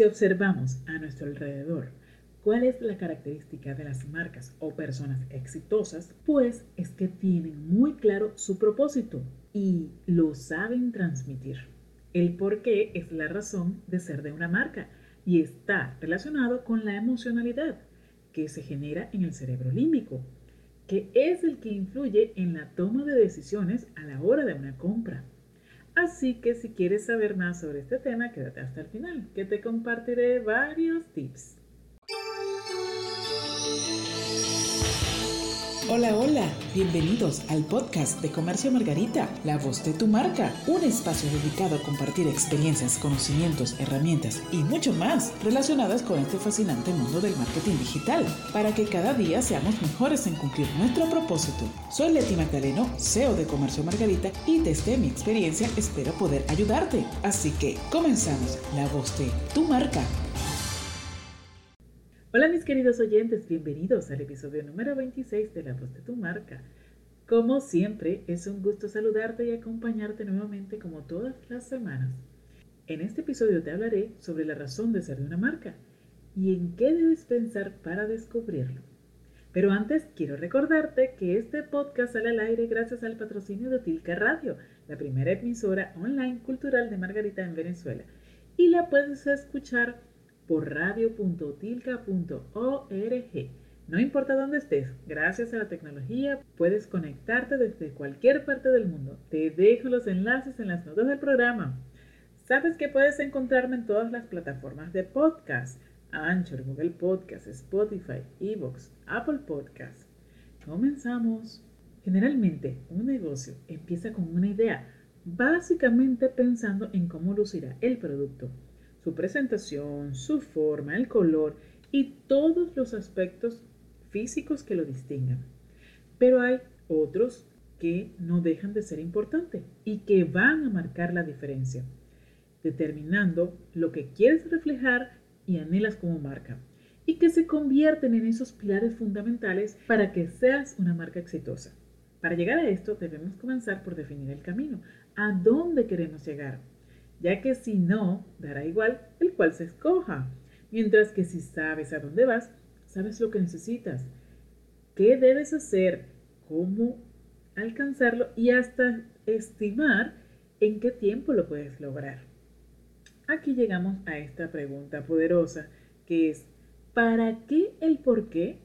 Si observamos a nuestro alrededor cuál es la característica de las marcas o personas exitosas, pues es que tienen muy claro su propósito y lo saben transmitir. El por qué es la razón de ser de una marca y está relacionado con la emocionalidad que se genera en el cerebro límbico, que es el que influye en la toma de decisiones a la hora de una compra. Así que si quieres saber más sobre este tema, quédate hasta el final, que te compartiré varios tips. Hola, hola, bienvenidos al podcast de Comercio Margarita, la voz de tu marca, un espacio dedicado a compartir experiencias, conocimientos, herramientas y mucho más relacionadas con este fascinante mundo del marketing digital, para que cada día seamos mejores en cumplir nuestro propósito. Soy Leti Magdaleno, CEO de Comercio Margarita y desde mi experiencia espero poder ayudarte. Así que comenzamos, la voz de tu marca. Hola mis queridos oyentes, bienvenidos al episodio número 26 de La Voz de tu Marca. Como siempre, es un gusto saludarte y acompañarte nuevamente como todas las semanas. En este episodio te hablaré sobre la razón de ser de una marca y en qué debes pensar para descubrirlo. Pero antes quiero recordarte que este podcast sale al aire gracias al patrocinio de Tilca Radio, la primera emisora online cultural de Margarita en Venezuela. Y la puedes escuchar por radio.tilca.org. No importa dónde estés, gracias a la tecnología puedes conectarte desde cualquier parte del mundo. Te dejo los enlaces en las notas del programa. Sabes que puedes encontrarme en todas las plataformas de podcast, Anchor, Google Podcast, Spotify, Evox, Apple Podcast. Comenzamos. Generalmente, un negocio empieza con una idea, básicamente pensando en cómo lucirá el producto su presentación, su forma, el color y todos los aspectos físicos que lo distingan. Pero hay otros que no dejan de ser importantes y que van a marcar la diferencia, determinando lo que quieres reflejar y anhelas como marca, y que se convierten en esos pilares fundamentales para que seas una marca exitosa. Para llegar a esto debemos comenzar por definir el camino, a dónde queremos llegar, ya que si no, dará igual el cual se escoja. Mientras que si sabes a dónde vas, sabes lo que necesitas, qué debes hacer, cómo alcanzarlo y hasta estimar en qué tiempo lo puedes lograr. Aquí llegamos a esta pregunta poderosa que es, ¿para qué el por qué?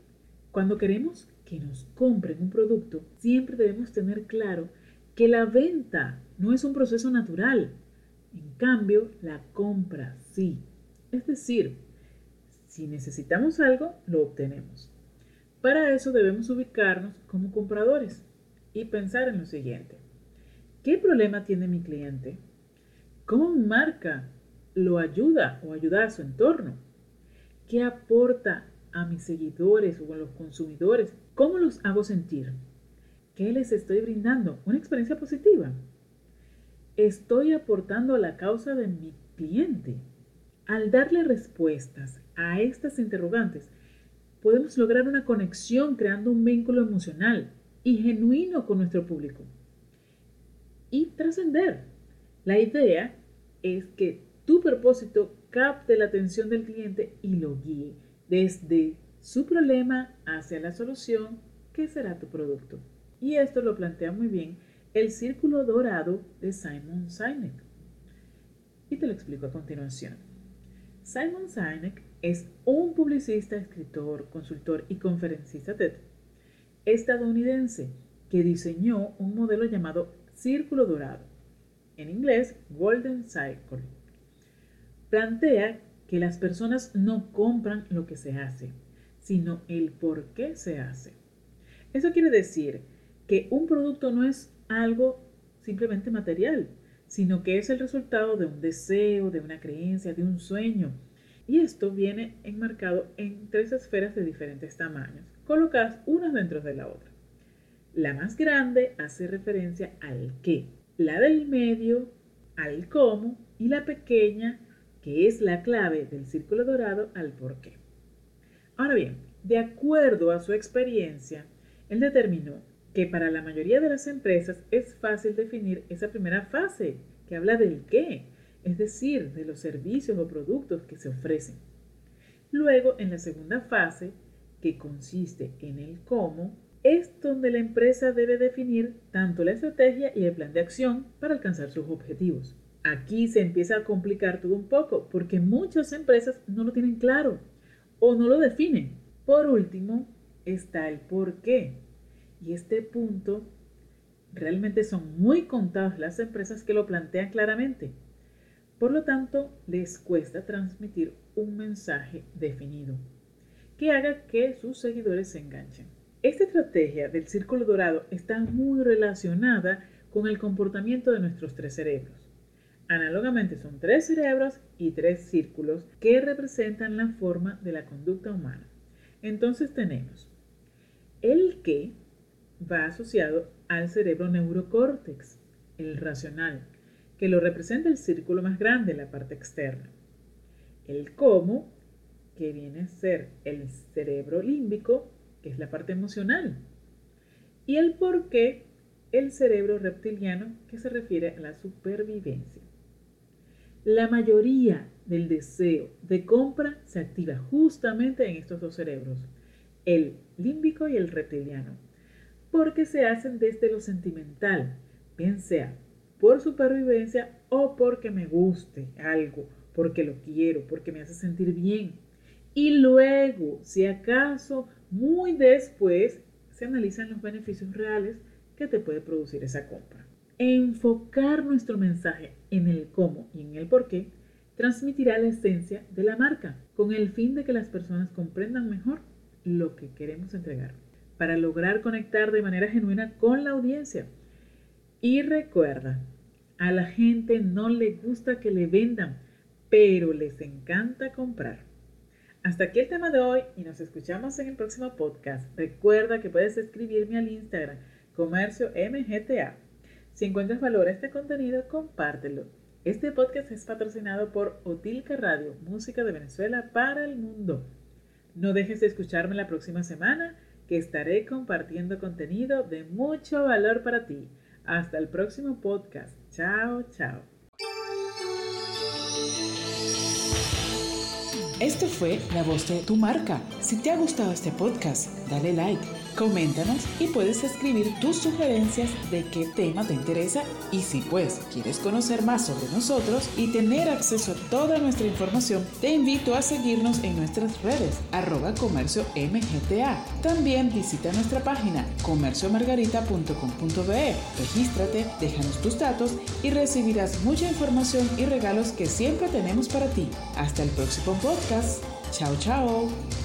Cuando queremos que nos compren un producto, siempre debemos tener claro que la venta no es un proceso natural, en cambio, la compra sí. Es decir, si necesitamos algo, lo obtenemos. Para eso debemos ubicarnos como compradores y pensar en lo siguiente. ¿Qué problema tiene mi cliente? ¿Cómo mi marca lo ayuda o ayuda a su entorno? ¿Qué aporta a mis seguidores o a los consumidores? ¿Cómo los hago sentir? ¿Qué les estoy brindando? ¿Una experiencia positiva? Estoy aportando a la causa de mi cliente. Al darle respuestas a estas interrogantes, podemos lograr una conexión creando un vínculo emocional y genuino con nuestro público. Y trascender. La idea es que tu propósito capte la atención del cliente y lo guíe desde su problema hacia la solución que será tu producto. Y esto lo plantea muy bien el círculo dorado de Simon Sinek. Y te lo explico a continuación. Simon Sinek es un publicista, escritor, consultor y conferencista estadounidense que diseñó un modelo llamado círculo dorado, en inglés Golden Circle. Plantea que las personas no compran lo que se hace, sino el por qué se hace. Eso quiere decir que un producto no es algo simplemente material, sino que es el resultado de un deseo, de una creencia, de un sueño. Y esto viene enmarcado en tres esferas de diferentes tamaños, colocadas unas dentro de la otra. La más grande hace referencia al qué, la del medio al cómo y la pequeña, que es la clave del círculo dorado, al por qué. Ahora bien, de acuerdo a su experiencia, él determinó que para la mayoría de las empresas es fácil definir esa primera fase que habla del qué es decir, de los servicios o productos que se ofrecen. Luego, en la segunda fase, que consiste en el cómo, es donde la empresa debe definir tanto la estrategia y el plan de acción para alcanzar sus objetivos. Aquí se empieza a complicar todo un poco porque muchas empresas no lo tienen claro o no lo definen. Por último, está el por qué. Y este punto realmente son muy contadas las empresas que lo plantean claramente. Por lo tanto, les cuesta transmitir un mensaje definido que haga que sus seguidores se enganchen. Esta estrategia del círculo dorado está muy relacionada con el comportamiento de nuestros tres cerebros. Análogamente son tres cerebros y tres círculos que representan la forma de la conducta humana. Entonces tenemos el que va asociado al cerebro neurocórtex, el racional, que lo representa el círculo más grande, la parte externa. El cómo, que viene a ser el cerebro límbico, que es la parte emocional. Y el por qué, el cerebro reptiliano, que se refiere a la supervivencia. La mayoría del deseo de compra se activa justamente en estos dos cerebros, el límbico y el reptiliano, porque se hacen desde lo sentimental, bien sea por supervivencia o porque me guste algo, porque lo quiero, porque me hace sentir bien. Y luego, si acaso muy después, se analizan los beneficios reales que te puede producir esa compra enfocar nuestro mensaje en el cómo y en el por qué transmitirá la esencia de la marca con el fin de que las personas comprendan mejor lo que queremos entregar para lograr conectar de manera genuina con la audiencia. Y recuerda, a la gente no le gusta que le vendan, pero les encanta comprar. Hasta aquí el tema de hoy y nos escuchamos en el próximo podcast. Recuerda que puedes escribirme al Instagram comercio mgta si encuentras valor a este contenido, compártelo. Este podcast es patrocinado por Otilca Radio, música de Venezuela para el mundo. No dejes de escucharme la próxima semana, que estaré compartiendo contenido de mucho valor para ti. Hasta el próximo podcast. Chao, chao. Fue La Voz de tu Marca. Si te ha gustado este podcast, dale like Coméntanos y puedes escribir tus sugerencias de qué tema te interesa y si pues quieres conocer más sobre nosotros y tener acceso a toda nuestra información, te invito a seguirnos en nuestras redes arroba comercio mgta. También visita nuestra página comerciomargarita.com.be. Regístrate, déjanos tus datos y recibirás mucha información y regalos que siempre tenemos para ti. Hasta el próximo podcast. Chao, chao.